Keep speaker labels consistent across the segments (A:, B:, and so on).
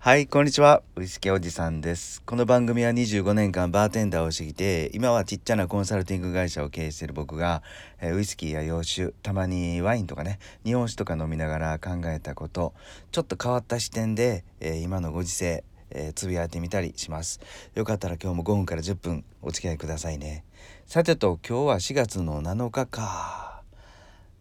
A: はい、こんにちは。ウイスキーおじさんです。この番組は25年間バーテンダーをしてきて、今はちっちゃなコンサルティング会社を経営している僕が、えーウイスキーや洋酒、たまにワインとかね、日本酒とか飲みながら考えたこと、ちょっと変わった視点で、えー今のご時世、えーつぶやいてみたりします。よかったら今日も5分から10分お付き合いくださいね。さてと、今日は4月の7日か。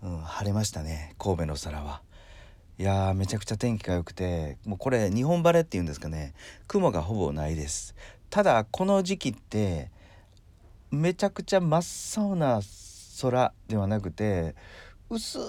A: うん、晴れましたね、神戸の空は。いやーめちゃくちゃ天気が良くてもうこれ日本晴れっていうんですかね雲がほぼないです。ただこの時期ってめちゃくちゃ真っ青な空ではなくて薄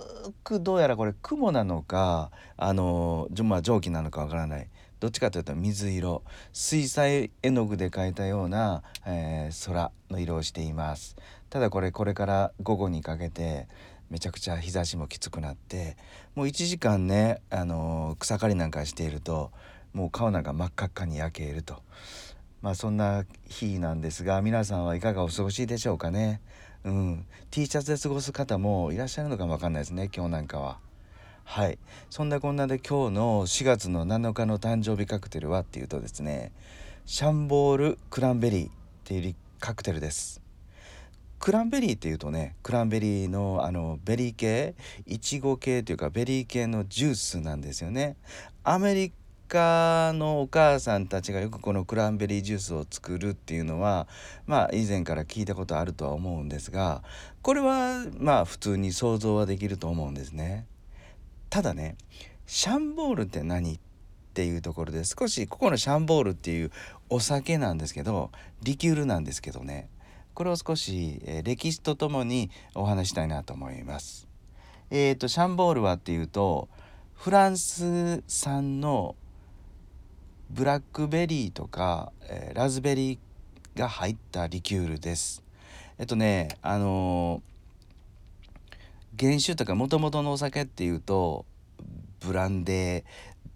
A: くどうやらこれ雲なのかあのじょまあ蒸気なのかわからない。どっちかというと水色水彩絵の具で描いたような、えー空の色をしています。ただこれこれから午後にかけてめちゃくちゃ日差しもきつくなってもう1時間ね、あのー草刈りなんかしているともう顔なんか真っ赤っかに焼けると。まあそんな日なんですが皆さんはいかがお過ごしでしょうかね。うん。T シャツで過ごす方もいらっしゃるのかもわかんないですね今日なんかは。はい。そんなこんなで今日の4月の7日の誕生日カクテルはっていうとですねシャンボールクランベリーっていうカクテルです。クランベリーっていうとねクランベリーのあのベリー系いちご系というかベリー系のジュースなんですよね。アメリカのお母さんたちがよくこのクランベリージュースを作るっていうのはまあ以前から聞いたことあるとは思うんですがこれはまあ普通に想像はできると思うんですね。ただねシャンボールって何っていうところで少しここのシャンボールっていうお酒なんですけどリキュールなんですけどね。これを少し、えー歴史とともにお話したいなと思います。えー、とシャンボールはっていうとフランス産のブラックベリーとか、えーラズベリーが入ったリキュールです。えっとねあのー原酒とかもともとのお酒っていうとブランデー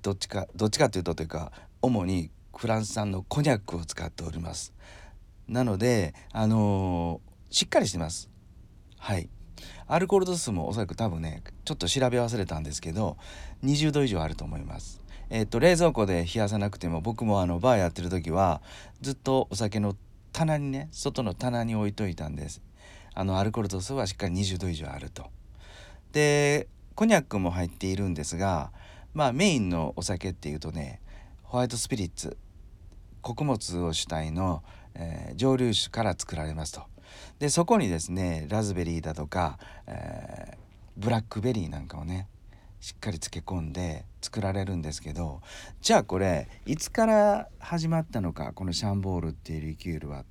A: どっちかどっちかっていうとというか主にフランス産のコニャックを使っております。なのであのーしっかりしてます。はい。アルコール度数もおそらく多分ねちょっと調べ忘れたんですけど20度以上あると思います。えっと冷蔵庫で冷やさなくても僕もあのバーやってる時はずっとお酒の棚にね外の棚に置いといたんです。あのアルコール度数はしっかり20度以上あると。でコニャックも入っているんですがまあメインのお酒っていうとねホワイトスピリッツ穀物を主体の、えー蒸留酒から作られますと。でそこにですねラズベリーだとか、えーブラックベリーなんかをねしっかり漬け込んで作られるんですけどじゃあこれいつから始まったのかこのシャンボールっていうリキュールは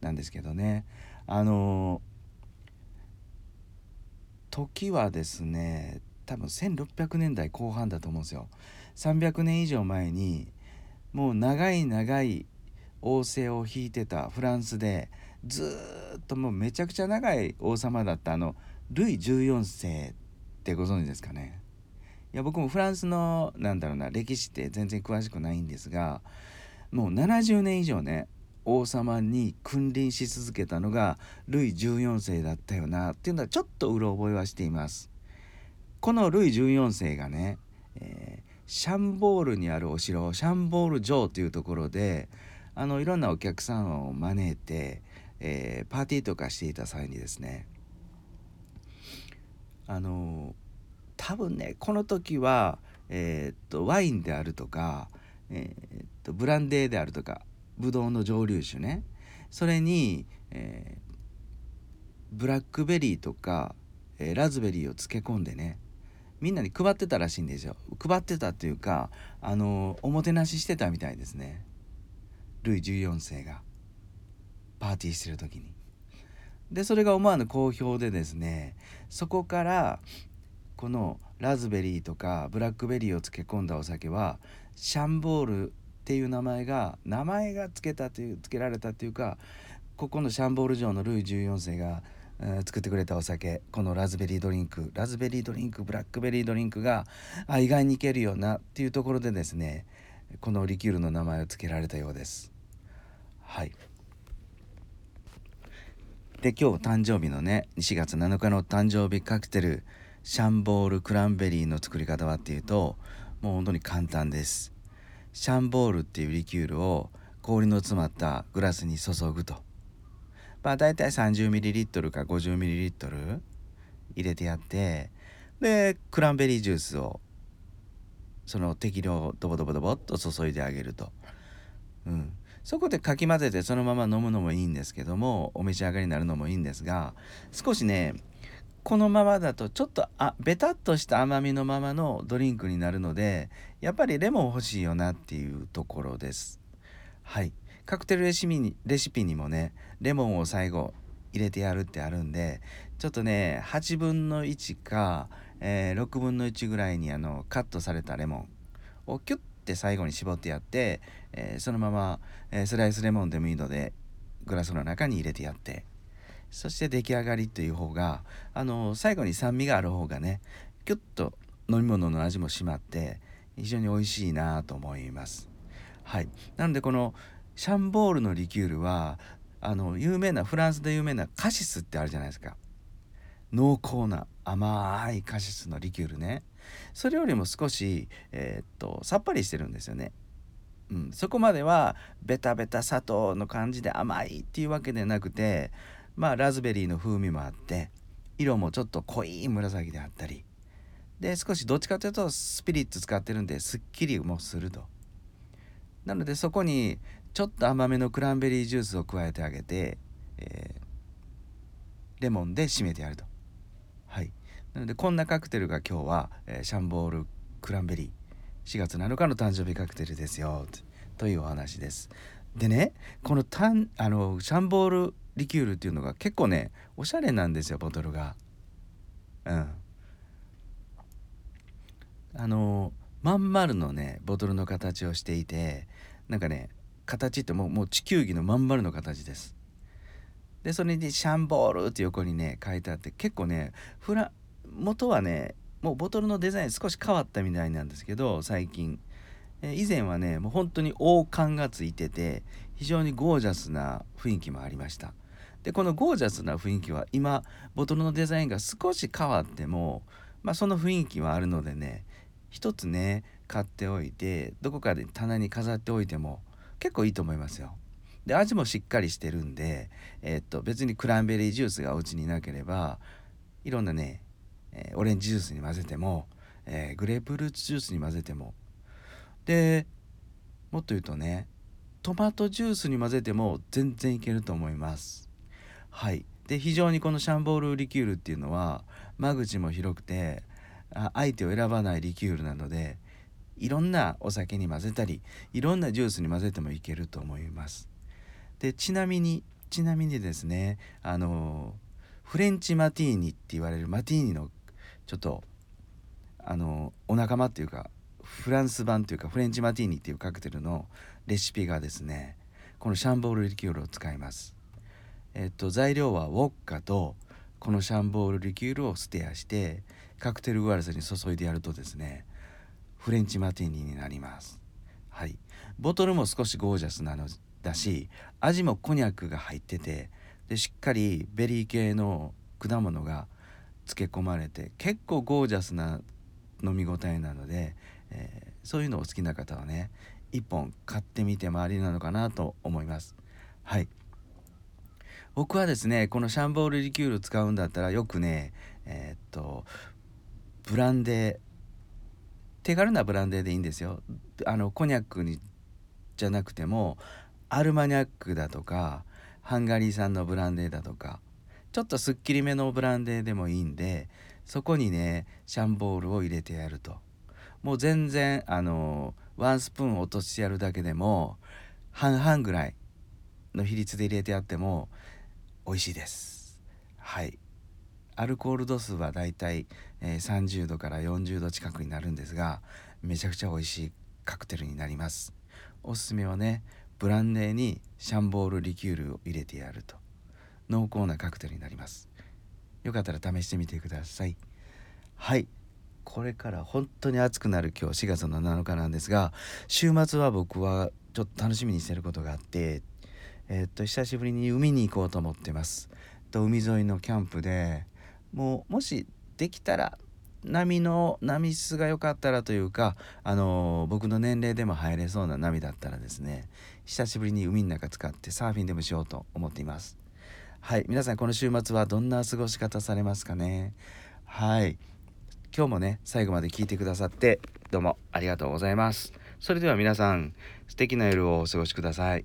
A: なんですけどねあの時はですね多分1600年代後半だと思うんですよ。300年以上前にもう長い長い王政を引いてたフランスでずっともうめちゃくちゃ長い王様だったあのルイ14世ってご存知ですかね？いや僕もフランスのなんだろうな歴史って全然詳しくないんですがもう70年以上ね王様に君臨し続けたのがルイ14世だったよなっていうのはちょっとうろ覚えはしています。このルイ14世がね、えーシャンボールにあるお城シャンボール城というところであのいろんなお客さんを招いて、えーパーティーとかしていた際にですねあの多分ねこの時は、えーっとワインであるとか、えーっとブランデーであるとかブドウの蒸留酒ねそれに、えーブラックベリーとか、えラズベリーを漬け込んでねみんなに配ってたらしいんですよ。配ってたっていうかあのおもてなししてたみたいですね。ルイ14世がパーティーしてる時にでそれが思わぬ好評でですねそこからこのラズベリーとかブラックベリーを漬け込んだお酒はシャンボールっていう名前が名前が付けたという付けられたというかここのシャンボール城のルイ14世が、えー作ってくれたお酒このラズベリードリンクラズベリードリンクブラックベリードリンクがあ意外にいけるよなっていうところでですねこのリキュールの名前を付けられたようです。はい。で今日誕生日のね4月7日の誕生日カクテルシャンボールクランベリーの作り方はっていうともう本当に簡単です。シャンボールっていうリキュールを氷の詰まったグラスに注ぐと。まあ大体 30ml か 50ml 入れてやってでクランベリージュースをその適量ドボドボドボっと注いであげると、うん、そこでかき混ぜてそのまま飲むのもいいんですけどもお召し上がりになるのもいいんですが少しねこのままだとちょっとあベタっとした甘みのままのドリンクになるのでやっぱりレモン欲しいよなっていうところです。はい。カクテルレシピにレシピにもねレモンを最後入れてやるってあるんでちょっとね8分の1か、えー、6分の1ぐらいにあのカットされたレモンをキュッて最後に絞ってやって、えー、そのまま、えー、スライスレモンでもいいのでグラスの中に入れてやって。そして出来上がりという方があの最後に酸味がある方がねキュッと飲み物の味も締まって非常に美味しいなと思います。はい、なのでこのシャンボールのリキュールはあの有名なフランスで有名なカシスってあるじゃないですか。濃厚な甘いカシスのリキュールね。それよりも少し、えー、っとさっぱりしてるんですよね。うん、そこまではベタベタ砂糖の感じで甘いっていうわけでなくてまあラズベリーの風味もあって色もちょっと濃い紫であったり。で少しどっちかというとスピリッツ使ってるんですっきりもすると。なのでそこにちょっと甘めのクランベリージュースを加えてあげて、えー、レモンで締めてやると。なのでこんなカクテルが今日は、えー、シャンボールクランベリー4月7日の誕生日カクテルですよというお話です。でねこのタンあのシャンボールリキュールっていうのが結構ねおしゃれなんですよボトルが。うん。あのまん丸のねボトルの形をしていてなんかね形ってもうもう地球儀のまん丸の形です。でそれにシャンボールって横にね書いてあって結構ねフラ元はねもうボトルのデザイン少し変わったみたいなんですけど最近え以前はねもう本当に王冠がついてて非常にゴージャスな雰囲気もありましたでこのゴージャスな雰囲気は今ボトルのデザインが少し変わっても、まあ、その雰囲気はあるのでね一つね買っておいてどこかで棚に飾っておいても結構いいと思いますよ。で味もしっかりしてるんで、えー、っと別にクランベリージュースがお家になければいろんなね、えー、オレンジジュースに混ぜても、えー、グレープフルーツジュースに混ぜても。でもっと言うとねトマトジュースに混ぜても全然いけると思います。はい。で非常にこのシャンボールリキュールっていうのは間口も広くてあ相手を選ばないリキュールなのでいろんなお酒に混ぜたりいろんなジュースに混ぜてもいけると思います。でちなみにちなみにですねあのフレンチマティーニって言われるマティーニのちょっとあのお仲間っていうかフランス版というかフレンチマティーニっていうカクテルのレシピがですねこのシャンボールリキュールを使います。えっと材料はウォッカとこのシャンボールリキュールをステアしてカクテルグラスに注いでやるとですねフレンチマティーニになります。はい。ボトルも少しゴージャスなのだし味もコニャックが入っててでしっかりベリー系の果物が漬け込まれて結構ゴージャスな飲み応えなので、えー、そういうのを好きな方はね1本買ってみてもありなのかなと思います。はい。僕はですねこのシャンボールリキュール使うんだったらよくねえー、っとブランデー手軽なブランデーでいいんですよ。あのコニャックにじゃなくてもアルマニャックだとかハンガリー産のブランデーだとかちょっとすっきりめのブランデーでもいいんでそこにねシャンボールを入れてやると。もう全然あのワンスプーン落としてやるだけでも半々ぐらいの比率で入れてやっても美味しいです。はい。アルコール度数はだいたい、30度から40度近くになるんですがめちゃくちゃ美味しいカクテルになります。おすすめはねブランデーにシャンボールリキュールを入れてやると。濃厚なカクテルになります。よかったら試してみてください。はい。これから本当に暑くなる今日4月の7日なんですが週末は僕はちょっと楽しみにしてることがあってえー、っと久しぶりに海に行こうと思ってます。と海沿いのキャンプでもうもしできたら波の波質が良かったらというか、あの僕の年齢でも入れそうな波だったらですね久しぶりに海の中使ってサーフィンでもしようと思っています。はい。皆さんこの週末はどんな過ごし方されますかね？はい。今日もね最後まで聞いてくださってどうもありがとうございます。それでは皆さん素敵な夜をお過ごしください。